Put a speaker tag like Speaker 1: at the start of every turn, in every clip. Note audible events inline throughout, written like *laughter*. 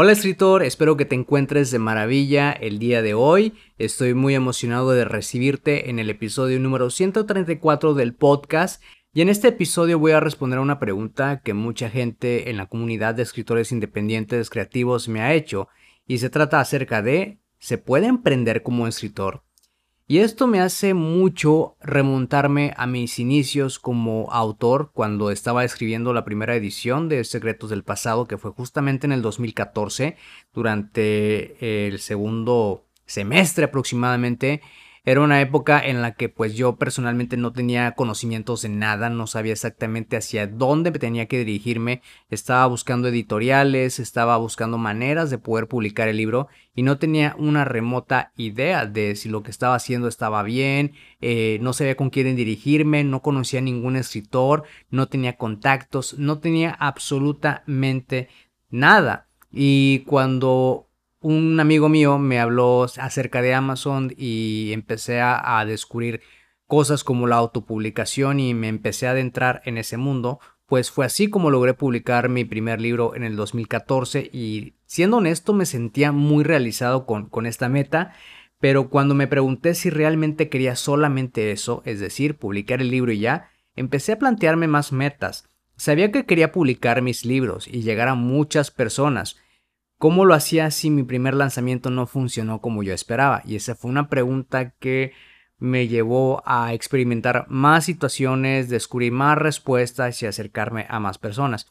Speaker 1: Hola escritor, espero que te encuentres de maravilla el día de hoy. Estoy muy emocionado de recibirte en el episodio número 134 del podcast. Y en este episodio voy a responder a una pregunta que mucha gente en la comunidad de escritores independientes creativos me ha hecho. Y se trata acerca de, ¿se puede emprender como escritor? Y esto me hace mucho remontarme a mis inicios como autor cuando estaba escribiendo la primera edición de Secretos del Pasado, que fue justamente en el 2014, durante el segundo semestre aproximadamente. Era una época en la que pues yo personalmente no tenía conocimientos de nada, no sabía exactamente hacia dónde tenía que dirigirme, estaba buscando editoriales, estaba buscando maneras de poder publicar el libro y no tenía una remota idea de si lo que estaba haciendo estaba bien, eh, no sabía con quién dirigirme, no conocía ningún escritor, no tenía contactos, no tenía absolutamente nada. Y cuando un amigo mío me habló acerca de Amazon y empecé a, descubrir cosas como la autopublicación y me empecé a adentrar en ese mundo, pues fue así como logré publicar mi primer libro en el 2014 y siendo honesto me sentía muy realizado con, con esta meta, pero cuando me pregunté si realmente quería solamente eso, es decir, publicar el libro y ya, empecé a plantearme más metas. Sabía que quería publicar mis libros y llegar a muchas personas, ¿Cómo lo hacía si mi primer lanzamiento no funcionó como yo esperaba? Y esa fue una pregunta que me llevó a experimentar más situaciones, descubrir más respuestas y acercarme a más personas.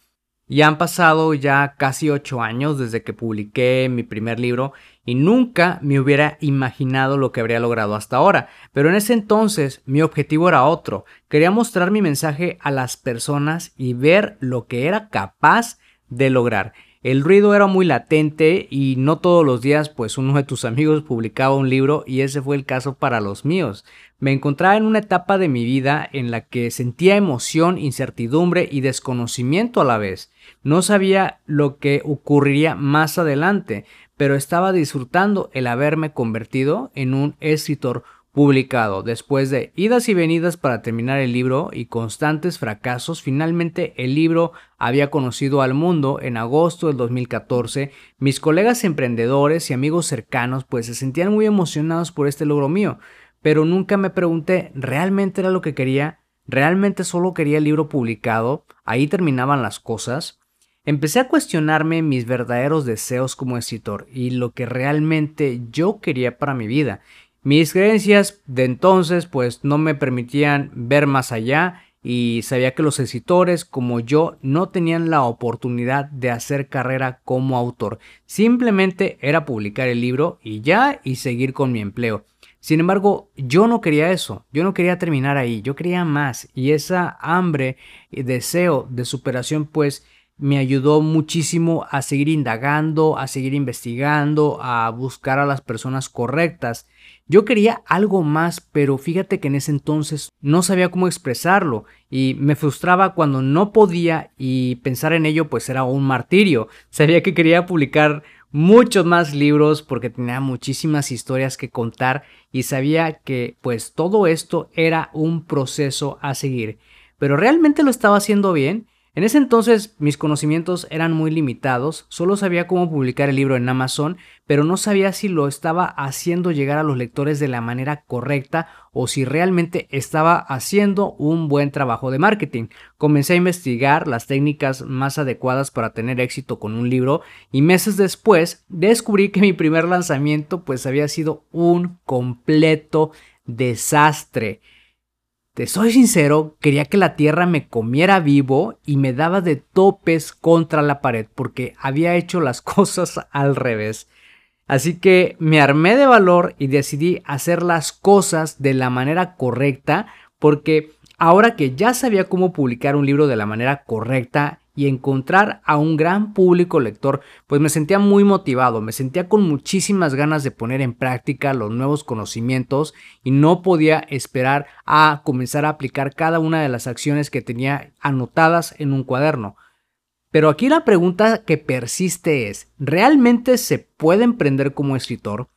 Speaker 1: Y han pasado ya casi ocho años desde que publiqué mi primer libro y nunca me hubiera imaginado lo que habría logrado hasta ahora. Pero en ese entonces mi objetivo era otro. Quería mostrar mi mensaje a las personas y ver lo que era capaz de lograr. El ruido era muy latente y no todos los días pues uno de tus amigos publicaba un libro y ese fue el caso para los míos. Me encontraba en una etapa de mi vida en la que sentía emoción, incertidumbre y desconocimiento a la vez. No sabía lo que ocurriría más adelante, pero estaba disfrutando el haberme convertido en un escritor publicado. Después de idas y venidas para terminar el libro y constantes fracasos, finalmente el libro había conocido al mundo en agosto del 2014. Mis colegas emprendedores y amigos cercanos pues se sentían muy emocionados por este logro mío, pero nunca me pregunté, ¿realmente era lo que quería? ¿Realmente solo quería el libro publicado? ¿Ahí terminaban las cosas? Empecé a cuestionarme mis verdaderos deseos como escritor y lo que realmente yo quería para mi vida mis creencias de entonces pues no me permitían ver más allá y sabía que los escritores como yo no tenían la oportunidad de hacer carrera como autor. Simplemente era publicar el libro y ya y seguir con mi empleo. Sin embargo, yo no quería eso, yo no quería terminar ahí, yo quería más y esa hambre y deseo de superación pues me ayudó muchísimo a seguir indagando, a seguir investigando, a buscar a las personas correctas yo quería algo más, pero fíjate que en ese entonces no sabía cómo expresarlo y me frustraba cuando no podía y pensar en ello pues era un martirio. *laughs* Sabía que quería publicar muchos más libros porque tenía muchísimas historias que contar y sabía que pues todo esto era un proceso a seguir. Pero realmente lo estaba haciendo bien en ese entonces mis conocimientos eran muy limitados, solo sabía cómo publicar el libro en Amazon, pero no sabía si lo estaba haciendo llegar a los lectores de la manera correcta o si realmente estaba haciendo un buen trabajo de marketing. Comencé a investigar las técnicas más adecuadas para tener éxito con un libro y meses después descubrí que mi primer lanzamiento pues había sido un completo desastre. Te soy sincero, quería que la tierra me comiera vivo y me daba de topes contra la pared porque había hecho las *laughs* cosas al revés. Así que me armé de valor y decidí hacer las cosas de la manera correcta porque ahora que ya sabía cómo publicar un libro de la manera correcta y encontrar a un gran público lector, pues me sentía muy motivado, me sentía con muchísimas ganas de poner en práctica los nuevos conocimientos y no podía esperar a comenzar a aplicar cada una de las acciones que tenía anotadas en un cuaderno. Pero aquí la pregunta que persiste es, ¿realmente se puede emprender como escritor?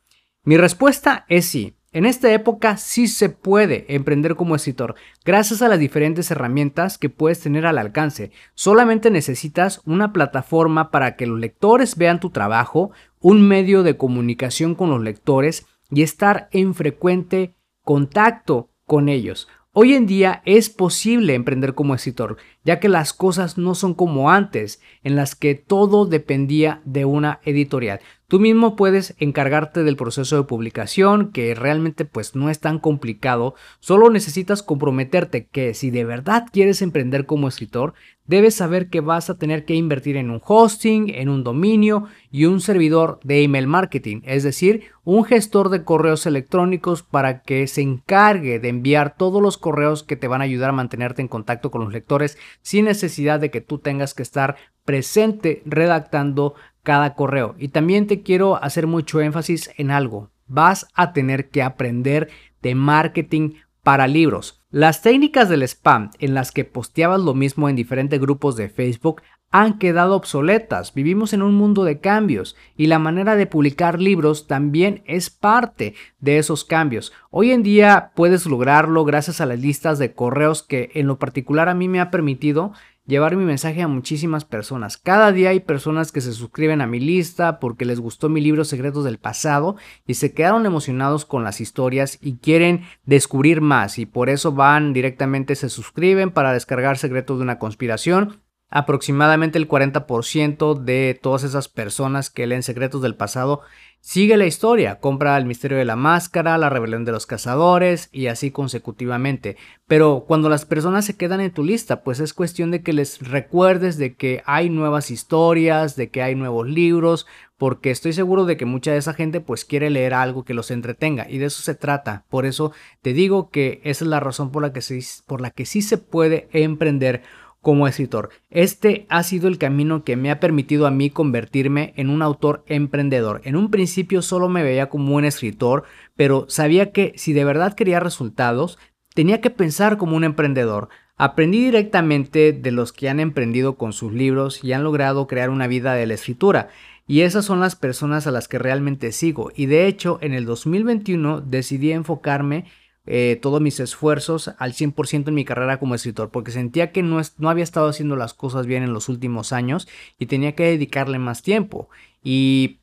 Speaker 1: Mi respuesta es sí. En esta época sí se puede emprender como escritor, gracias a las diferentes herramientas que puedes tener al alcance. Solamente necesitas una plataforma para que los lectores vean tu trabajo, un medio de comunicación con los lectores y estar en frecuente contacto con ellos. Hoy en día es posible emprender como escritor, ya que las cosas no son como antes, en las que todo dependía de una editorial. Tú mismo puedes encargarte del proceso de publicación, que realmente pues no es tan complicado, solo necesitas comprometerte que si de verdad quieres emprender como escritor, debes saber que vas a tener que invertir en un hosting, en un dominio y un servidor de email marketing, es decir, un gestor de correos electrónicos para que se encargue de enviar todos los correos que te van a ayudar a mantenerte en contacto con los lectores sin necesidad de que tú tengas que estar presente redactando cada correo. Y también te quiero hacer mucho énfasis en algo. Vas a tener que aprender de marketing para libros. Las técnicas del spam en las que posteabas lo mismo en diferentes grupos de Facebook han quedado obsoletas. Vivimos en un mundo de cambios y la manera de publicar libros también es parte de esos cambios. Hoy en día puedes lograrlo gracias a las listas de correos que en lo particular a mí me ha permitido llevar mi mensaje a muchísimas personas. Cada día hay personas que se suscriben a mi lista porque les gustó mi libro Secretos del Pasado y se quedaron emocionados con las historias y quieren descubrir más y por eso van directamente, se suscriben para descargar Secretos de una Conspiración. Aproximadamente el 40% de todas esas personas que leen Secretos del Pasado Sigue la historia, compra El misterio de la máscara, La rebelión de los cazadores y así consecutivamente. Pero cuando las personas se quedan en tu lista, pues es cuestión de que les recuerdes de que hay nuevas historias, de que hay nuevos libros, porque estoy seguro de que mucha de esa gente pues quiere leer algo que los entretenga y de eso se trata. Por eso te digo que esa es la razón por la que, por la que sí se puede emprender como escritor. Este ha sido el camino que me ha permitido a mí convertirme en un autor emprendedor. En un principio solo me veía como un escritor, pero sabía que si de verdad quería resultados, tenía que pensar como un emprendedor. Aprendí directamente de los que han emprendido con sus libros y han logrado crear una vida de la escritura. Y esas son las personas a las que realmente sigo. Y de hecho, en el 2021 decidí enfocarme eh, todos mis esfuerzos al 100% en mi carrera como escritor, porque sentía que no, no había estado haciendo las cosas bien en los últimos años y tenía que dedicarle más tiempo. Y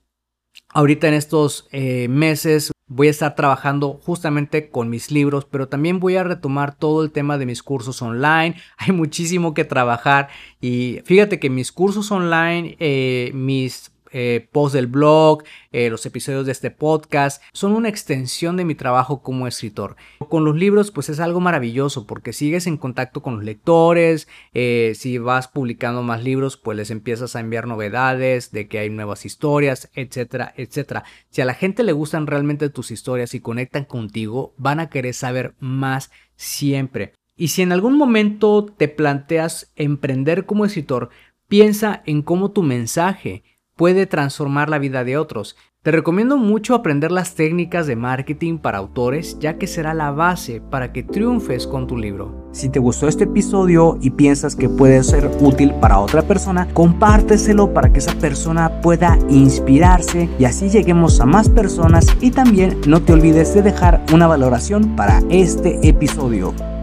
Speaker 1: ahorita en estos eh, meses voy a estar trabajando justamente con mis libros, pero también voy a retomar todo el tema de mis cursos online. *laughs* Hay muchísimo que trabajar y fíjate que mis cursos online, eh, mis eh, posts del blog, eh, los episodios de este podcast, son una extensión de mi trabajo como escritor. Con los libros pues es algo maravilloso porque sigues en contacto con los lectores, eh, si vas publicando más libros pues les empiezas a enviar novedades de que hay nuevas historias, etcétera, etcétera. Si a la gente le gustan realmente tus historias y conectan contigo, van a querer saber más siempre. Y si en algún momento te planteas emprender como escritor, piensa en cómo tu mensaje puede transformar la vida de otros. Te recomiendo mucho aprender las técnicas de marketing para autores, ya que será la base para que triunfes con tu libro. Si te gustó este episodio y piensas que puede ser útil para otra persona, compárteselo para que esa persona pueda inspirarse y así lleguemos a más personas y también no te olvides de dejar una valoración para este episodio.